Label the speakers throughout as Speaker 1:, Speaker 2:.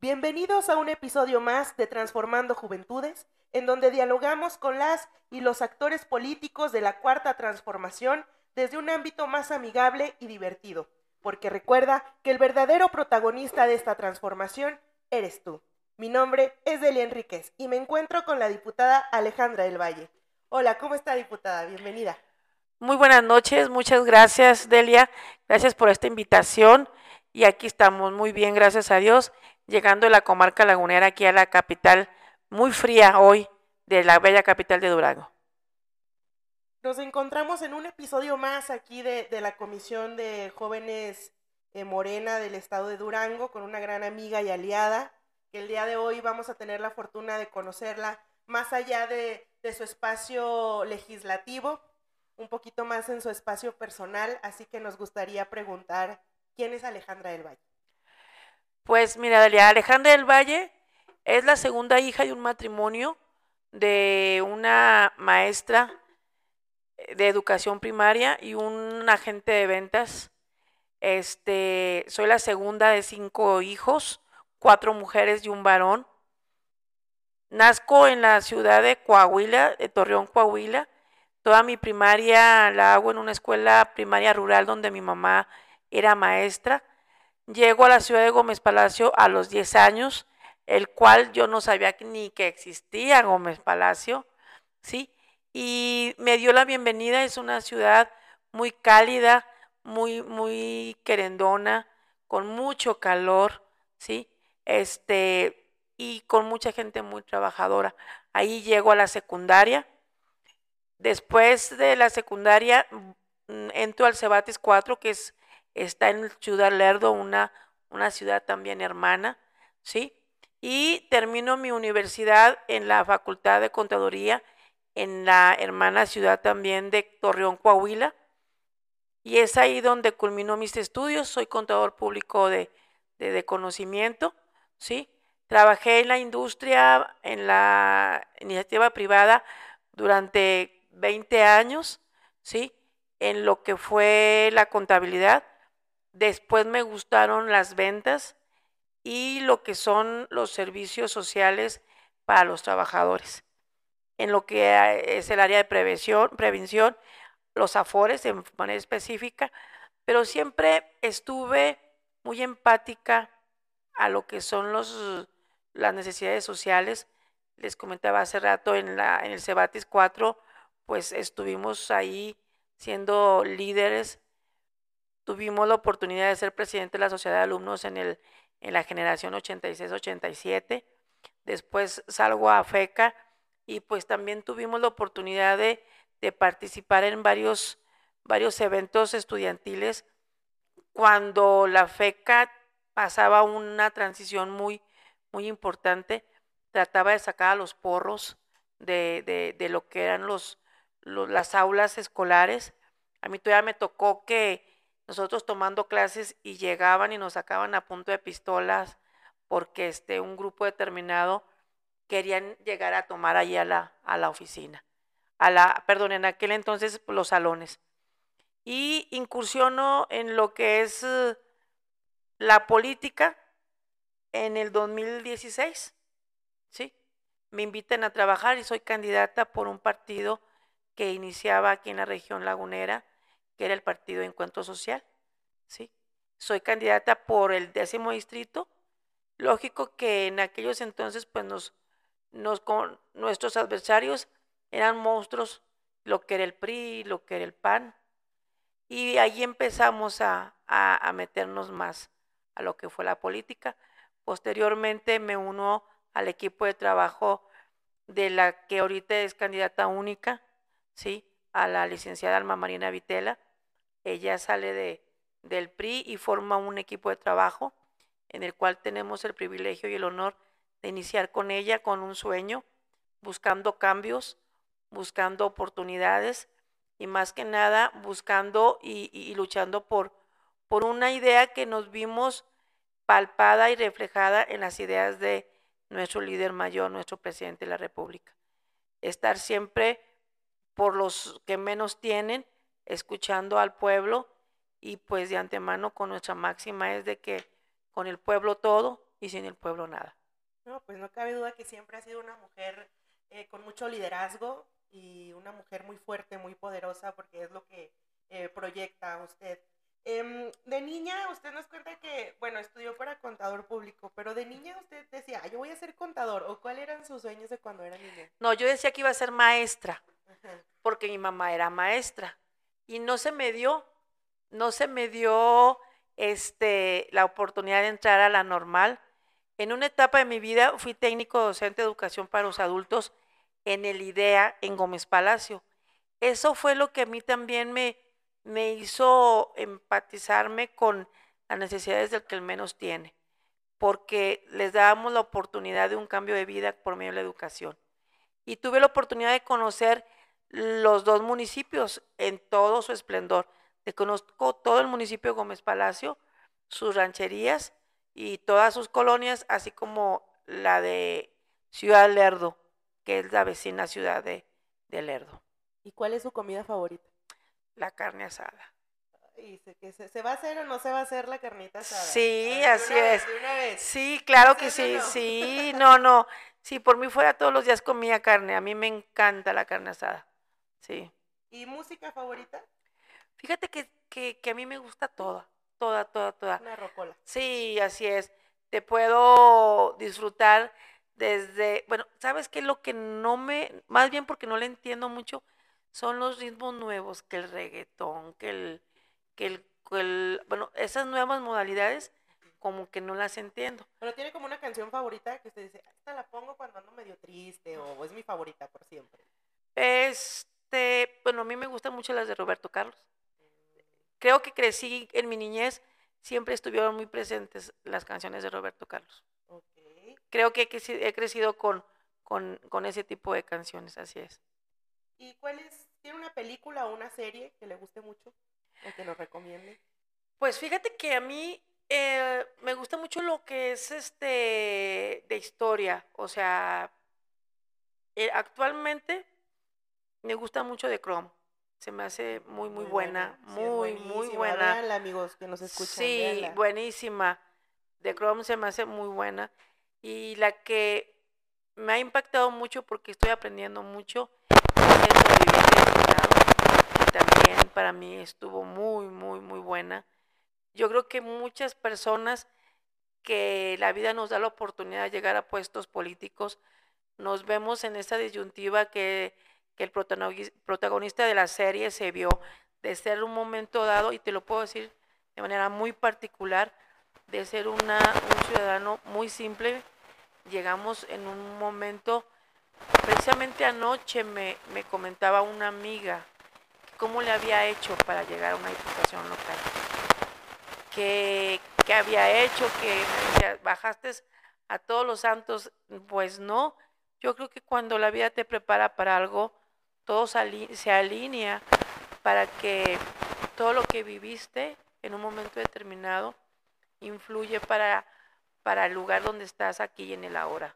Speaker 1: Bienvenidos a un episodio más de Transformando Juventudes, en donde dialogamos con las y los actores políticos de la Cuarta Transformación desde un ámbito más amigable y divertido, porque recuerda que el verdadero protagonista de esta transformación eres tú. Mi nombre es Delia Enríquez y me encuentro con la diputada Alejandra del Valle. Hola, ¿cómo está diputada? Bienvenida.
Speaker 2: Muy buenas noches, muchas gracias Delia, gracias por esta invitación. Y aquí estamos muy bien, gracias a Dios, llegando de la comarca lagunera aquí a la capital, muy fría hoy, de la bella capital de Durango.
Speaker 1: Nos encontramos en un episodio más aquí de, la Comisión de Jóvenes eh, Morena del Estado de Durango con una gran amiga y aliada, que el día de hoy vamos a tener la fortuna de conocerla más allá de, de su espacio legislativo, un poquito más en su espacio personal, así que nos gustaría preguntar, ¿quién es Alejandra del Valle?
Speaker 2: Pues mira, Alejandra del Valle es la segunda hija de un matrimonio de una maestra de educación primaria y un agente de ventas. Este, soy la segunda de cinco hijos, cuatro mujeres y un varón. Nazco en la ciudad de Coahuila, de Torreón, Coahuila. Toda mi primaria la hago en una escuela primaria rural donde mi mamá era maestra. Llego a la ciudad de Gómez Palacio a los 10 años, el cual yo no sabía ni que existía Gómez Palacio, ¿sí? y me dio la bienvenida. Es una ciudad muy cálida, muy, muy querendona, con mucho calor, ¿sí? Este, y con mucha gente muy trabajadora. Ahí llego a la secundaria. Después de la secundaria, mm, entro al Cebatis 4, que es, está en Ciudad Lerdo, una, una ciudad también hermana, ¿sí? Y termino mi universidad en la Facultad de Contaduría en la hermana ciudad también de Torreón, Coahuila. Y es ahí donde culminó mis estudios. Soy contador público de, de, conocimiento, ¿sí? Trabajé en la industria, en la iniciativa privada durante 20 años, ¿sí? En lo que fue la contabilidad. Después me gustaron las ventas y lo que son los servicios sociales para los trabajadores en lo que es el área de prevención, prevención los afores en manera específica, pero siempre estuve muy empática a lo que son los, las necesidades sociales. Les comentaba hace rato en, la, en el Cebatis 4, pues estuvimos ahí siendo líderes. Tuvimos la oportunidad de ser presidente de la Sociedad de Alumnos en, el, en la generación 86-87. Después salgo a FECA y pues también tuvimos la oportunidad de, participar en varios, varios eventos estudiantiles cuando la FECA pasaba una transición muy, muy importante, trataba de sacar a los porros de, lo que eran los, las aulas escolares. A mí todavía me tocó que nosotros tomando clases y llegaban y nos sacaban a punto de pistolas porque este, un grupo determinado querían llegar a tomar allí a la, a la oficina, a la, perdón, en aquel entonces los salones. Y incursiono en lo que es eh, la política en el 2016, ¿sí? Me invitan a trabajar y soy candidata por un partido que iniciaba aquí en la región lagunera, que era el Partido de Encuentro Social, ¿sí? Soy candidata por el décimo distrito. Lógico que en aquellos entonces pues nos nos, con, nuestros adversarios eran monstruos, lo que era el PRI, lo que era el PAN, y ahí empezamos a, a, meternos más a lo que fue la política. Posteriormente me uno al equipo de trabajo de la que ahorita es candidata única, ¿sí? a la licenciada Alma Marina Vitela. Ella sale de, del PRI y forma un equipo de trabajo en el cual tenemos el privilegio y el honor de iniciar con ella con un sueño, buscando cambios, buscando oportunidades y más que nada buscando y, luchando por, por una idea que nos vimos palpada y reflejada en las ideas de nuestro líder mayor, nuestro presidente de la República. Estar siempre por los que menos tienen, escuchando al pueblo y pues de antemano con nuestra máxima es de que con el pueblo todo y sin el pueblo nada.
Speaker 1: No, pues no cabe duda que siempre ha sido una mujer eh, con mucho liderazgo y una mujer muy fuerte, muy poderosa, porque es lo que eh, proyecta usted. Em, de niña, usted nos cuenta que, bueno, estudió para contador público, pero de niña usted decía, yo voy a ser contador, o cuáles eran sus sueños de cuando era niña.
Speaker 2: No, yo decía que iba a ser maestra, porque mi mamá era maestra, y no se me dio, no se me dio este, la oportunidad de entrar a la normal. En una etapa de mi vida fui técnico docente de educación para los adultos en el IDEA en Gómez Palacio. Eso fue lo que a mí también me, me hizo empatizarme con las necesidades del que menos tiene, porque les dábamos la oportunidad de un cambio de vida por medio de la educación. Y tuve la oportunidad de conocer los dos municipios en todo su esplendor. Conozco todo el municipio de Gómez Palacio, sus rancherías y todas sus colonias, así como la de Ciudad Lerdo, que es la vecina ciudad de, de Lerdo.
Speaker 1: ¿Y cuál es su comida favorita?
Speaker 2: la carne asada.
Speaker 1: ¿Y se, se, va a hacer o no se va a hacer la carnita asada?
Speaker 2: Sí, así es. Sí, claro que sí, sí, no, no. Si por mí fuera todos los días comía carne, a mí me encanta la carne asada. Sí.
Speaker 1: ¿Y música favorita?
Speaker 2: Fíjate que, que, que a mí me gusta toda, toda, toda, toda.
Speaker 1: Una rocola.
Speaker 2: Sí, así es. Te puedo disfrutar desde, bueno, ¿sabes qué? Lo que no me, más bien porque no le entiendo mucho, son los ritmos nuevos, que el reggaetón, que el, que el, bueno, esas nuevas modalidades como que no las entiendo.
Speaker 1: Pero tiene como una canción favorita que usted dice, esta la pongo cuando ando medio triste o es mi favorita por siempre.
Speaker 2: Este, bueno, a mí me gustan mucho las de Roberto Carlos. Creo que crecí en mi niñez, siempre estuvieron muy presentes las canciones de Roberto Carlos. Creo que he crecido con, con, con ese tipo de canciones, así es.
Speaker 1: ¿Y cuál es ¿Tiene una película o una serie que le guste mucho o que nos recomiende?
Speaker 2: Pues fíjate que a mí eh, me gusta mucho lo que es este de historia. O sea, eh, actualmente me gusta mucho de Chrome. Se me hace muy, muy, buena. Muy, muy buena.
Speaker 1: amigos que nos escuchan.
Speaker 2: Sí, buenísima. De Chrome se me hace muy buena. Y la que me ha impactado mucho porque estoy aprendiendo mucho también para mí estuvo muy, muy, muy buena. Yo creo que muchas personas que la vida nos da la oportunidad de llegar a puestos políticos, nos vemos en esa disyuntiva que, el protagonista de la serie se vio de ser un momento dado, y te lo puedo decir de manera muy particular, de ser una, un ciudadano muy simple. Llegamos en un momento, precisamente anoche me, me comentaba una amiga, cómo le había hecho para llegar a una diputación local. ¿Qué, había hecho? Que bajaste a todos los santos. Pues no, yo creo que cuando la vida te prepara para algo, todo se alinea para que todo lo que viviste en un momento determinado influye para, para el lugar donde estás aquí y en el ahora.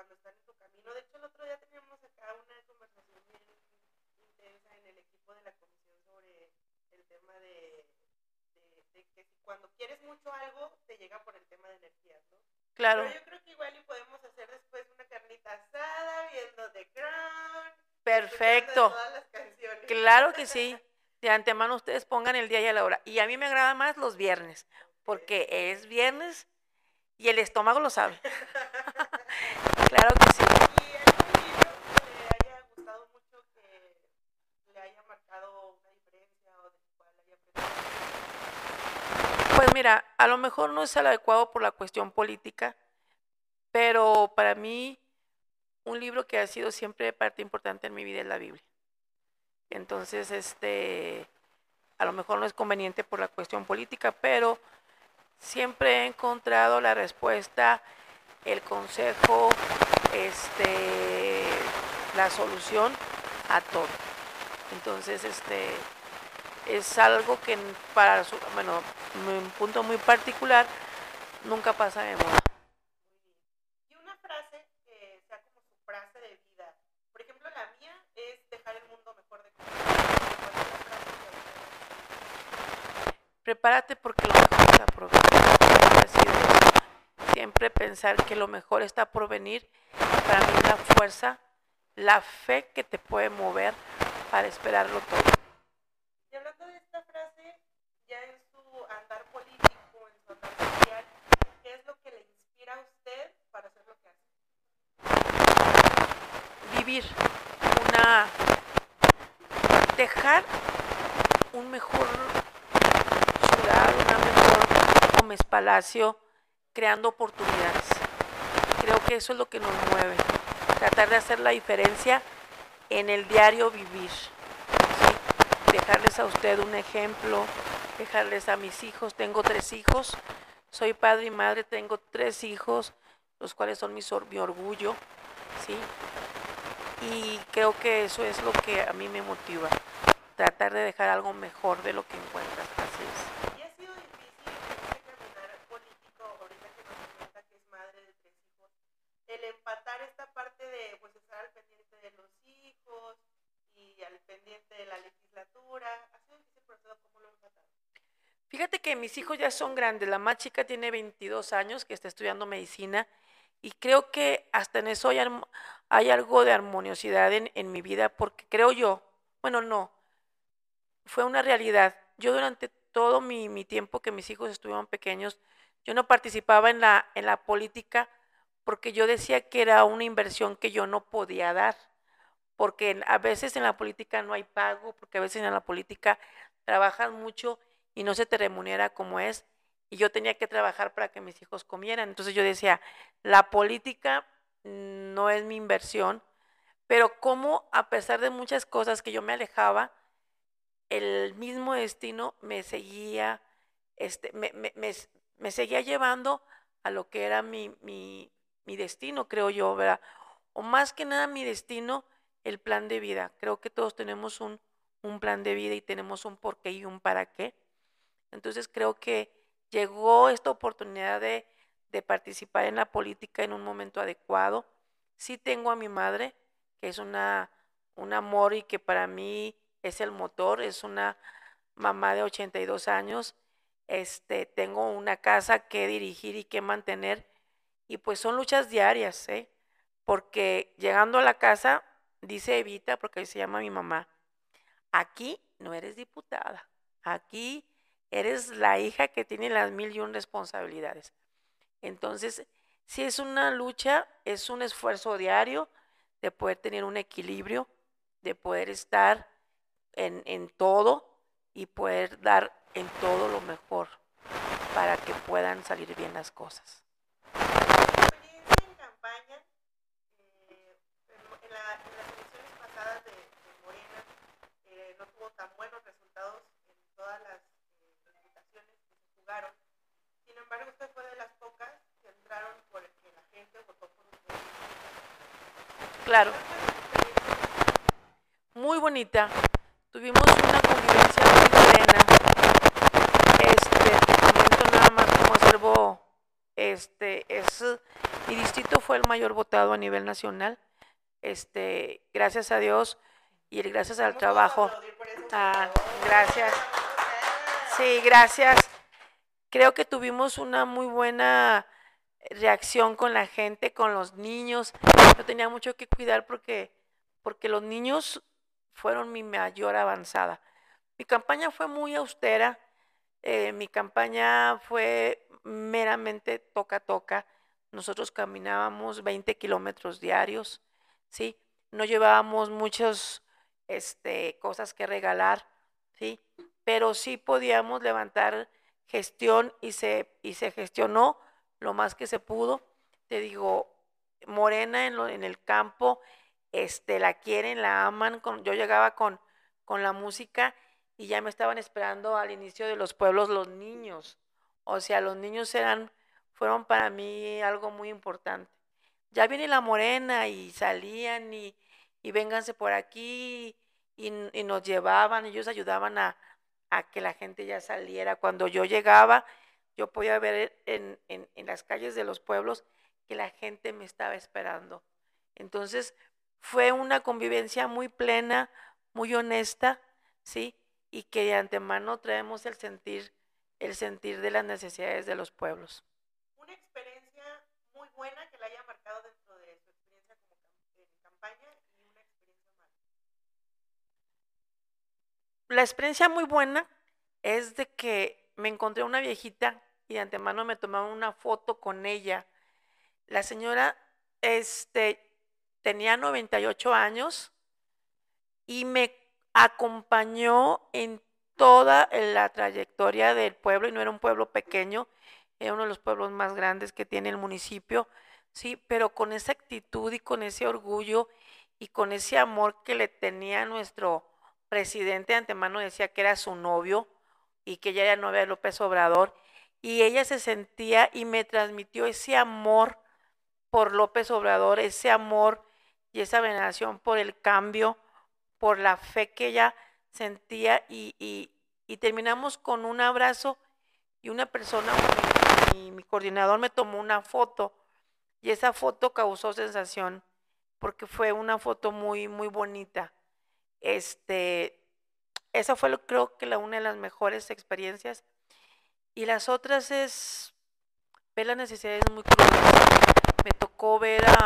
Speaker 1: cuando están en su camino. De hecho, el otro día teníamos acá una conversación bien intensa en el equipo de la comisión sobre el tema de, de, que cuando quieres mucho algo, te llega por el tema de energías, ¿no?
Speaker 2: Claro.
Speaker 1: Pero yo creo que igual y podemos hacer después una carnita asada, viendo The Crown.
Speaker 2: Perfecto.
Speaker 1: Todas las canciones.
Speaker 2: Claro que sí. De antemano ustedes pongan el día y la hora. Y a mí me agrada más los viernes, porque es viernes y el estómago lo sabe. claro que sí.
Speaker 1: ¿Y algún libro que le haya gustado mucho, que le haya marcado una diferencia o de cuál haya aprendido?
Speaker 2: Pues mira, a lo mejor no es el adecuado por la cuestión política, pero para mí un libro que ha sido siempre parte importante en mi vida es la Biblia. Entonces, este, a lo mejor no es conveniente por la cuestión política, pero siempre he encontrado la respuesta, el consejo, este, la solución a todo. Entonces, este, es algo que para su, bueno, un punto muy particular nunca pasa de moda.
Speaker 1: Y una frase que sea como su frase de vida. Por ejemplo, la mía es dejar el mundo mejor de
Speaker 2: Prepárate porque lo mejor está por venir. Siempre pensar que lo mejor está por venir. Para mí la fuerza, la fe que te puede mover para esperarlo todo.
Speaker 1: Y hablando de esta frase, ya en su andar político, en su andar social, ¿qué es lo que le inspira a usted para hacer lo que hace?
Speaker 2: Una... dejar un mejor ciudad, una mejor Gómez Palacio, creando oportunidades. Creo que eso es lo que nos mueve. Tratar de hacer la diferencia en el diario vivir. Dejarles a usted un ejemplo, dejarles a mis hijos. Tengo tres hijos, soy padre y madre, tengo tres hijos, los cuales son mi orgullo. ¿sí? Y creo que eso es lo que a mí me motiva, tratar de dejar algo mejor de lo que encuentras. Así
Speaker 1: es. ¿Y ha sido difícil caminar político, ahorita que nos comenta que es madre de tres hijos, el empatar esta parte de pues estar al pendiente de los hijos y al pendiente de la legislatura? ¿Ha sido difícil proceso? ¿Cómo lo han empatado?
Speaker 2: Fíjate que mis hijos ya son grandes. La más chica tiene 22 años, que está estudiando medicina, y creo que hasta en eso hay, hay algo de armoniosidad en, mi vida, porque creo yo, bueno, no, fue una realidad. Yo durante todo mi, mi, tiempo que mis hijos estuvieron pequeños, yo no participaba en la, en la política porque yo decía que era una inversión que yo no podía dar, porque a veces en la política no hay pago, porque a veces en la política trabajas mucho y no se te remunera como es, y yo tenía que trabajar para que mis hijos comieran. Entonces yo decía, la política no es mi inversión, pero como a pesar de muchas cosas que yo me alejaba, el mismo destino me seguía, este, me, me, me, seguía llevando a lo que era mi, mi, mi destino, creo yo, ¿verdad? O más que nada mi destino, el plan de vida. Creo que todos tenemos un, un plan de vida y tenemos un por qué y un para qué. Entonces creo que llegó esta oportunidad de, de participar en la política en un momento adecuado. Sí tengo a mi madre, que es una, un amor y que para mí es el motor, es una mamá de 82 años. Este, tengo una casa que dirigir y que mantener y pues son luchas diarias, ¿eh? Porque llegando a la casa, dice Evita, porque se llama mi mamá, aquí no eres diputada, aquí eres la hija que tiene las mil y un responsabilidades. Entonces, si es una lucha, es un esfuerzo diario de poder tener un equilibrio, de poder estar en, todo y poder dar en todo lo mejor para que puedan salir bien las cosas
Speaker 1: de las pocas que entraron porque la gente votó por usted.
Speaker 2: Claro. Muy bonita. Tuvimos una convivencia muy serena. Este, momento nada más como observo, este, es, mi distrito fue el mayor votado a nivel nacional. Este, gracias a Dios y gracias al trabajo. Ah, gracias. Sí, gracias. Creo que tuvimos una muy buena reacción con la gente, con los niños. Yo tenía mucho que cuidar porque, porque los niños fueron mi mayor avanzada. Mi campaña fue muy austera. Eh, mi campaña fue meramente toca-toca. Nosotros caminábamos 20 kilómetros diarios, ¿sí? No llevábamos muchos este, cosas que regalar, ¿sí? Pero sí podíamos levantar gestión y se, y se gestionó lo más que se pudo. Te digo, Morena en, en el campo, este, la quieren, la aman. Con, yo llegaba con, con la música y ya me estaban esperando al inicio de los pueblos los niños. O sea, los niños eran, fueron para mí algo muy importante. Ya viene la morena y salían y, y vénganse por aquí y, nos llevaban, ellos ayudaban a, a que la gente ya saliera. Cuando yo llegaba, yo podía ver en, en las calles de los pueblos que la gente me estaba esperando. Entonces, fue una convivencia muy plena, muy honesta, ¿sí? Y que de antemano traemos el sentir, el sentir de las necesidades de los pueblos.
Speaker 1: Una experiencia muy buena que la haya marcado dentro de su experiencia como campaña y una experiencia mala.
Speaker 2: La experiencia muy buena es de que me encontré una viejita y de antemano me tomaron una foto con ella. La señora, este, tenía 98 años y me acompañó en toda la trayectoria del pueblo, y no era un pueblo pequeño, era uno de los pueblos más grandes que tiene el municipio, sí, pero con esa actitud y con ese orgullo y con ese amor que le tenía nuestro presidente de antemano, decía que era su novio y que ella era novia de López Obrador, y ella se sentía y me transmitió ese amor por López Obrador, ese amor y esa veneración por el cambio, por la fe que ella sentía y, y, terminamos con un abrazo y una persona, mi, mi, coordinador me tomó una foto y esa foto causó sensación porque fue una foto muy, muy bonita. Este, esa fue creo que la, una de las mejores experiencias y las otras es ver las necesidades muy crudas me tocó ver a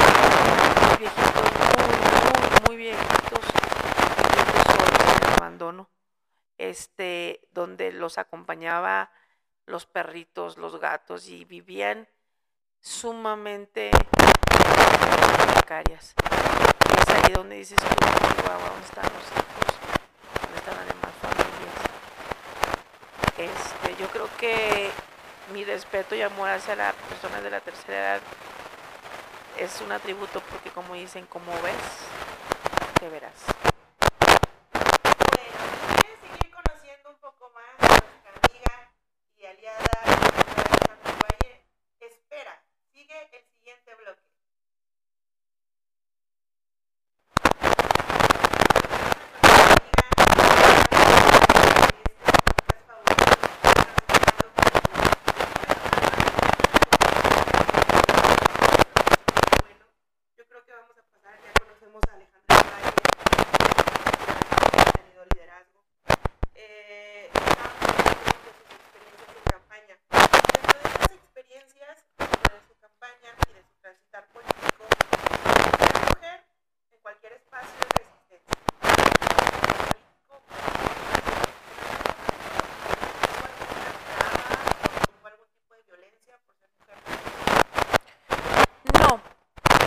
Speaker 2: viejitos muy, muy, muy viejitos, viejitos en abandono, este, donde los acompañaba los perritos, los gatos y vivían sumamente precarias. Es ahí donde dices tú, ¿dónde están los hijos? ¿Dónde están las demás familias? Yo creo que mi respeto y amor hacia las personas de la tercera edad es un atributo porque como dicen, como ves, te verás.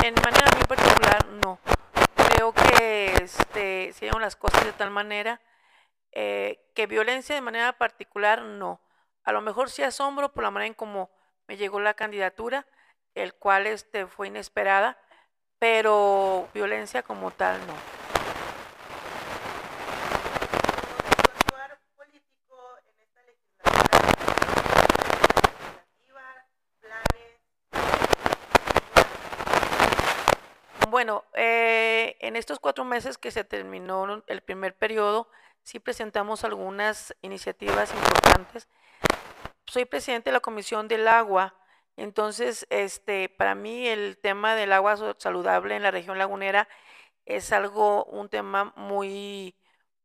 Speaker 2: en manera muy particular, no. Creo que este, se las cosas de tal manera eh, que violencia de manera particular, no. A lo mejor sí asombro por la manera en cómo me llegó la candidatura, el cual este, fue inesperada, pero violencia como tal, no. Bueno, eh, en estos cuatro meses que se terminó el primer periodo, sí presentamos algunas iniciativas importantes. Soy presidente de la Comisión del Agua, entonces, este, para mí el tema del agua saludable en la región lagunera es algo, un tema muy,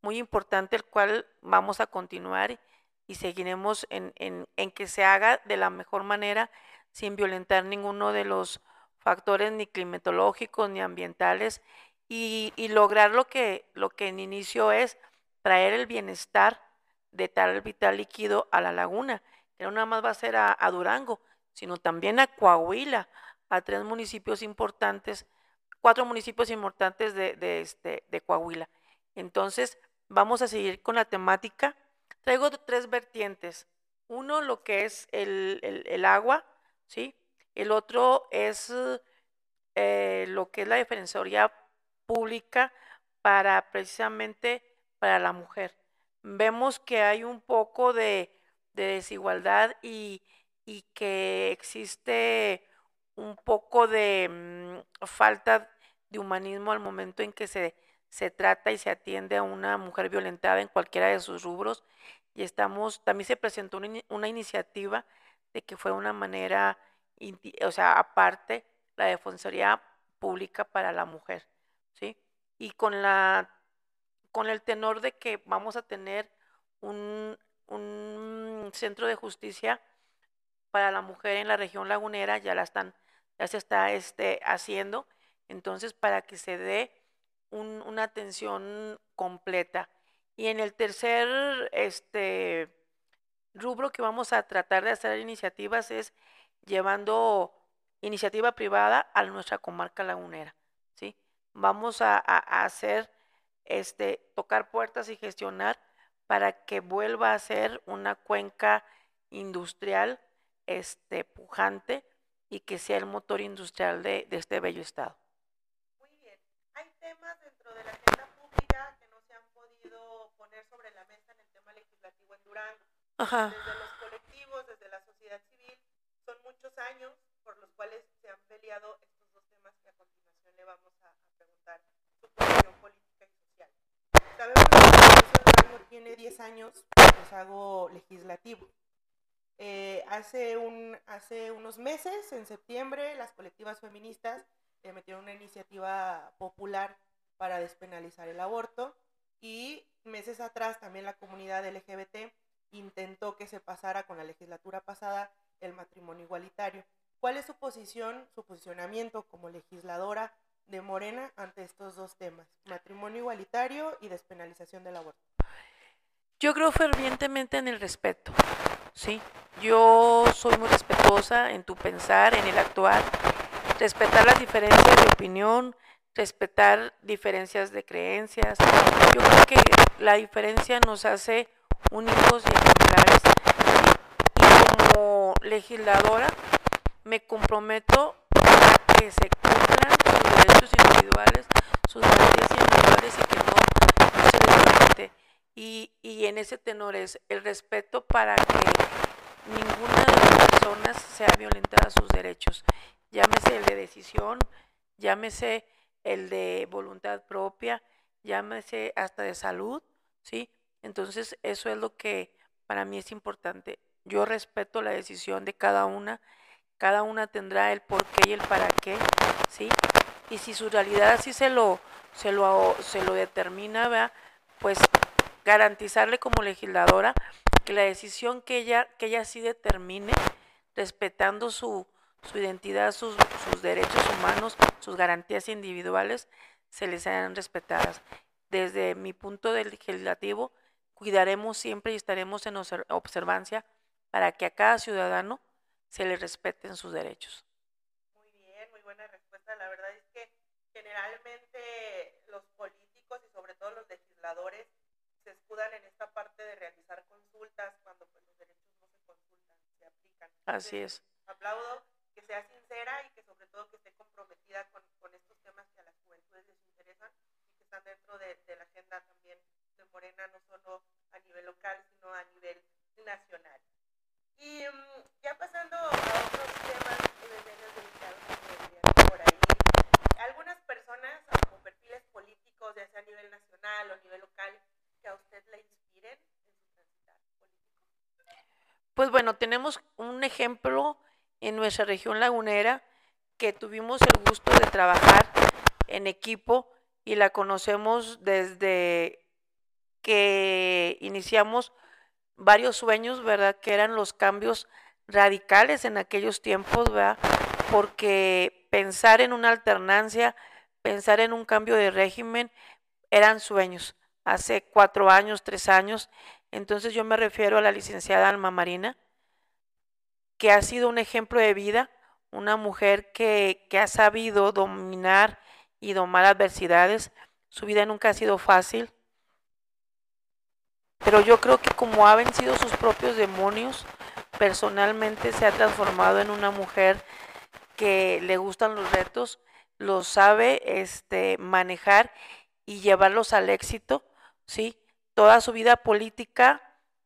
Speaker 2: muy importante, el cual vamos a continuar y seguiremos en, en, en que se haga de la mejor manera sin violentar ninguno de los factores ni climatológicos ni ambientales y, lograr lo que, lo que en inicio es traer el bienestar de tal vital líquido a la laguna, que no nada más va a ser a, Durango, sino también a Coahuila, a tres municipios importantes, cuatro municipios importantes de, de, este, de Coahuila. Entonces, vamos a seguir con la temática. Traigo tres vertientes. Uno, lo que es el, el agua, ¿sí? El otro es eh, lo que es la defensoría pública para precisamente para la mujer. Vemos que hay un poco de, desigualdad y, que existe un poco de mm, falta de humanismo al momento en que se, se trata y se atiende a una mujer violentada en cualquiera de sus rubros y estamos, también se presentó una, iniciativa de que fuera una manera, o sea, aparte, la Defensoría Pública para la Mujer, ¿sí? Y con la, con el tenor de que vamos a tener un, un centro de justicia para la mujer en la región lagunera, ya la están, ya se está este, haciendo, entonces para que se dé una atención completa. Y en el tercer este, rubro que vamos a tratar de hacer iniciativas es llevando iniciativa privada a nuestra comarca lagunera. ¿sí? Vamos a, hacer, este, tocar puertas y gestionar para que vuelva a ser una cuenca industrial este, pujante y que sea el motor industrial de, de este bello estado.
Speaker 1: Muy bien. Hay temas dentro de la agenda pública que no se han podido poner sobre la mesa en el tema legislativo en Durango. Ajá. Desde los colectivos, desde la sociedad civil, son muchos años por los cuales se han peleado estos dos temas que a continuación le vamos a, preguntar su posición política y social. Sabemos que el tiene 10 años de hago legislativo. Eh, hace, un, hace unos meses, en septiembre, las colectivas feministas eh, metieron una iniciativa popular para despenalizar el aborto y meses atrás también la comunidad LGBT intentó que se pasara con la legislatura pasada el matrimonio igualitario. ¿Cuál es su posición, su posicionamiento como legisladora de Morena ante estos dos temas, matrimonio igualitario y despenalización del aborto?
Speaker 2: Yo creo fervientemente en el respeto. ¿sí? Yo soy muy respetuosa en tu pensar, en el actuar, respetar las diferencias de opinión, respetar diferencias de creencias. Yo creo que la diferencia nos hace únicos y ejemplares. Y como legisladora me comprometo a que se cumplan sus derechos individuales, sus garantías individuales y que no, se les. Y, y en ese tenor es el respeto para que ninguna de las personas sea violentada sus derechos. Llámese el de decisión, llámese el de voluntad propia, llámese hasta de salud, ¿sí? Entonces eso es lo que para mí es importante. Yo respeto la decisión de cada una, cada una tendrá el por qué y el para qué, ¿sí? Y si su realidad así se lo, se lo, se lo determina, ¿verdad? pues garantizarle como legisladora que la decisión que ella, que ella sí determine, respetando su, su identidad, sus, sus, derechos humanos, sus garantías individuales, se les sean respetadas. Desde mi punto del legislativo, cuidaremos siempre y estaremos en observancia para que a cada ciudadano se le respeten sus derechos.
Speaker 1: Muy bien, muy buena respuesta. La verdad es que generalmente los políticos y sobre todo los legisladores se escudan en esta parte de realizar consultas cuando pues, los derechos no se consultan, se aplican.
Speaker 2: Así es.
Speaker 1: Aplaudo que sea sincera y que sobre todo que esté comprometida con, con estos temas que a las juventudes les interesan y que están dentro de, de la agenda también de Morena, no solo a nivel local, sino a nivel nacional. Y um, ya pasando a otros temas menos delicados por ahí, algunas personas como perfiles políticos, ya sea a nivel nacional o a nivel local, que a usted le inspiren en su transitar político?
Speaker 2: Pues bueno, tenemos un ejemplo en nuestra región lagunera que tuvimos el gusto de trabajar en equipo y la conocemos desde que iniciamos varios sueños, ¿verdad? Que eran los cambios radicales en aquellos tiempos, ¿verdad? Porque pensar en una alternancia, pensar en un cambio de régimen, eran sueños hace cuatro años, tres años. Entonces yo me refiero a la licenciada Alma Marina, que ha sido un ejemplo de vida, una mujer que, que ha sabido dominar y domar adversidades. Su vida nunca ha sido fácil, pero yo creo que como ha vencido sus propios demonios, personalmente se ha transformado en una mujer que le gustan los retos, los sabe este, manejar y llevarlos al éxito ¿sí? Toda su vida política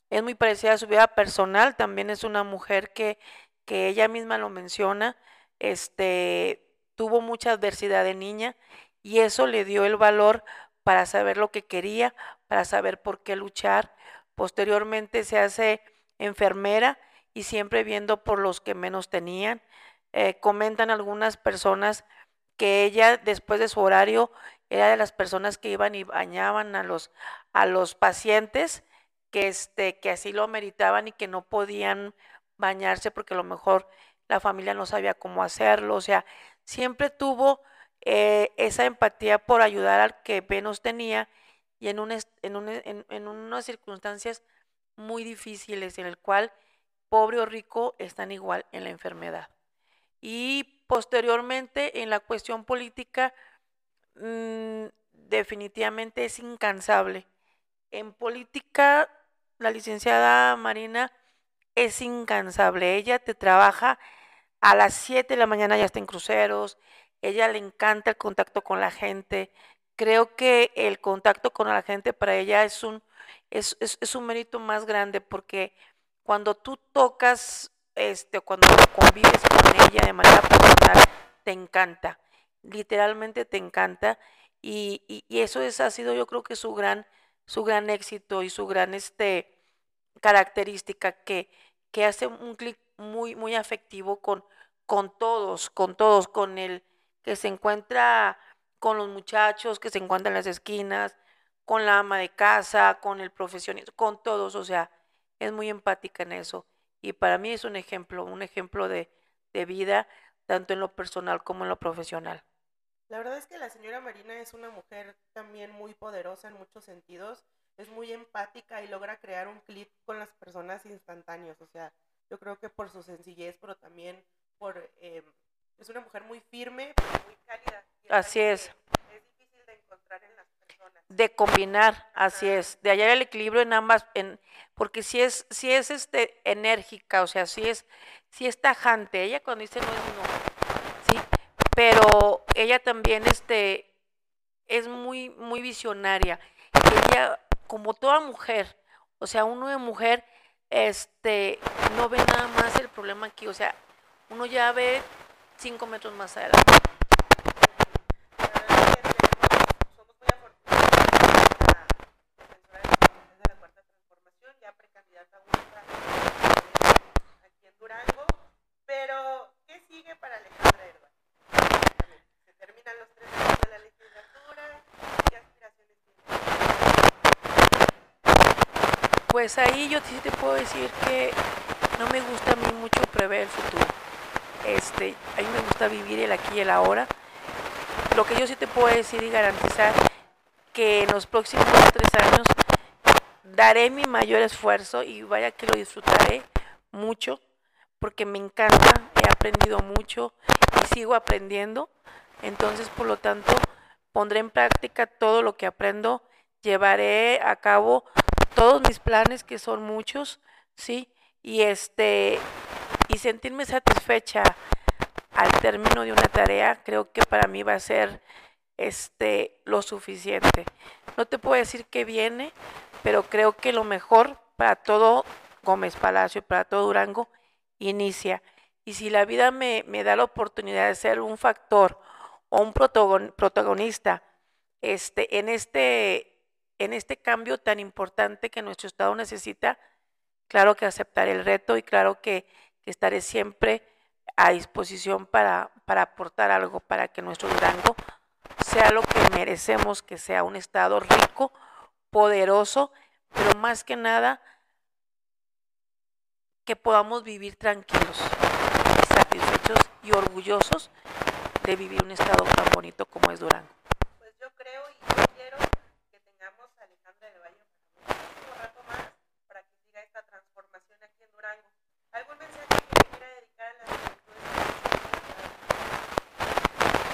Speaker 2: es muy parecida a su vida personal, también es una mujer que, que ella misma lo menciona, este, tuvo mucha adversidad de niña y eso le dio el valor para saber lo que quería, para saber por qué luchar, posteriormente se hace enfermera y siempre viendo por los que menos tenían. Eh, comentan algunas personas que ella después de su horario era de las personas que iban y bañaban a los, a los pacientes que, este, que así lo meritaban y que no podían bañarse porque a lo mejor la familia no sabía cómo hacerlo. O sea, siempre tuvo eh, esa empatía por ayudar al que menos tenía y en, un, en, en, unas circunstancias muy difíciles en el cual pobre o rico están igual en la enfermedad. Y posteriormente en la cuestión política, mm, definitivamente es incansable. En política, la licenciada Marina es incansable. Ella te trabaja a las 7 de la mañana, ya está en cruceros. Ella le encanta el contacto con la gente. Creo que el contacto con la gente para ella es un, es, es, un mérito más grande porque cuando tú tocas, este, cuando convives con ella de manera personal, te encanta. Literalmente te encanta. Y, y, eso es, ha sido yo creo que su gran, su gran éxito y su gran este, característica que, que hace un clic muy, muy afectivo con, con todos, con todos, con el que se encuentra con los muchachos, que se encuentra en las esquinas, con la ama de casa, con el profesionista, con todos, o sea, es muy empática en eso. Y para mí es un ejemplo, un ejemplo de, de vida, tanto en lo personal como en lo profesional.
Speaker 1: La verdad es que la señora Marina es una mujer también muy poderosa en muchos sentidos, es muy empática y logra crear un clip con las personas instantáneos, o sea, yo creo que por su sencillez, pero también por... Eh, es una mujer muy firme, pero muy cálida.
Speaker 2: Así es.
Speaker 1: Es difícil de encontrar en las personas.
Speaker 2: De combinar, así es. De hallar el equilibrio en ambas, en, porque si es, si es este, enérgica, o sea, si es, si es tajante. Ella cuando dice no es no, ¿sí? Pero ella también este, es muy, muy visionaria. Ella, como toda mujer, o sea, uno de mujer este, no ve nada más el problema aquí, o sea, uno ya ve cinco metros más adelante.
Speaker 1: Somos muy afortunados la defensora de la cuarta transformación, ya precandidata única aquí en Durango, pero ¿qué sigue para Alejandra Herba? Se terminan los tres años de la legislatura, ¿qué aspiraciones tiene?
Speaker 2: Pues ahí yo sí te puedo decir que no me gusta a mí mucho prever el futuro. Este, a mí me gusta vivir el aquí y el ahora. Lo que yo sí te puedo decir y garantizar que en los próximos tres años daré mi mayor esfuerzo y vaya que lo disfrutaré mucho porque me encanta, he aprendido mucho y sigo aprendiendo. Entonces, por lo tanto, pondré en práctica todo lo que aprendo, llevaré a cabo todos mis planes, que son muchos, ¿sí? Y este y sentirme satisfecha al término de una tarea, creo que para mí va a ser este lo suficiente. No te puedo decir qué viene, pero creo que lo mejor para todo Gómez Palacio, para todo Durango, inicia. Y si la vida me, me da la oportunidad de ser un factor o un protagonista este, en este en este cambio tan importante que nuestro Estado necesita, claro que aceptaré el reto y claro que, estaré siempre a disposición para, para aportar algo para que nuestro Durango sea lo que merecemos, que sea un Estado rico, poderoso, pero más que nada que podamos vivir tranquilos, satisfechos y orgullosos de vivir un estado tan bonito como es Durango.
Speaker 1: Pues yo creo yo quiero Alejandra de Valle un rato más para que siga esta transformación aquí en ¿Algún mensaje que le quiera dedicar a las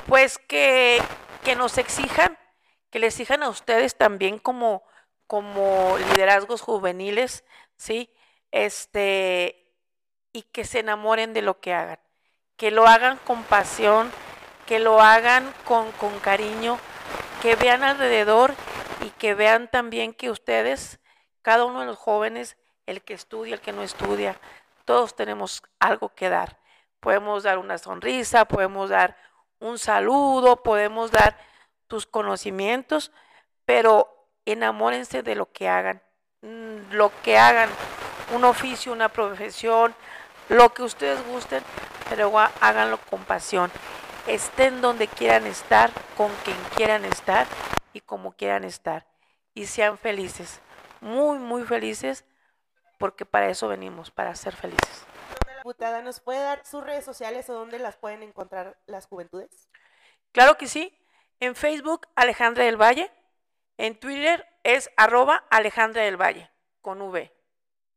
Speaker 2: Pues que, que nos exijan, que les exijan a ustedes también como, como liderazgos juveniles, ¿sí? Este, y que se enamoren de lo que hagan, que lo hagan con pasión, que lo hagan con, con cariño, que vean alrededor y que vean también que ustedes, cada uno de los jóvenes, el que estudia, el que no estudia, todos tenemos algo que dar. Podemos dar una sonrisa, podemos dar un saludo, podemos dar tus conocimientos, pero enamórense de lo que hagan, mm, lo que hagan, un oficio, una profesión, lo que ustedes gusten, pero háganlo con pasión. Estén donde quieran estar, con quien quieran estar y como quieran estar. Y sean felices, muy, muy felices, porque para eso venimos, para ser felices.
Speaker 1: Diputada, ¿nos puede dar sus redes sociales o dónde las pueden encontrar las juventudes?
Speaker 2: Claro que sí. En Facebook, Alejandra del Valle. En Twitter es arroba Alejandra del Valle, con V.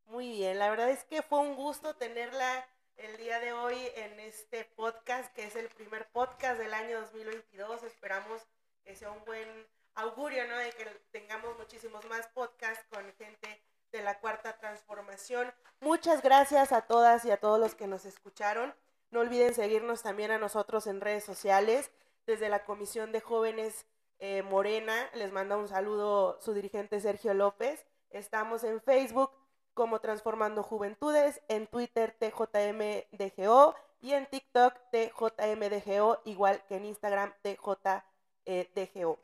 Speaker 1: Muy bien, la verdad es que fue un gusto tenerla el día de hoy en este podcast, que es el primer podcast del año 2022. Esperamos que sea un buen augurio, ¿no? De que tengamos muchísimos más podcasts con gente de la cuarta transformación. Muchas gracias a todas y a todos los que nos escucharon. No olviden seguirnos también a nosotros en redes sociales. Desde la Comisión de Jóvenes eh, Morena les manda un saludo su dirigente Sergio López. Estamos en Facebook como Transformando Juventudes, en Twitter TJMDGO y en TikTok TJMDGO, igual que en Instagram TJDGO.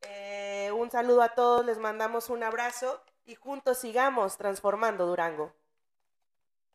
Speaker 1: Eh, un saludo a todos, les mandamos un abrazo y juntos sigamos transformando Durango.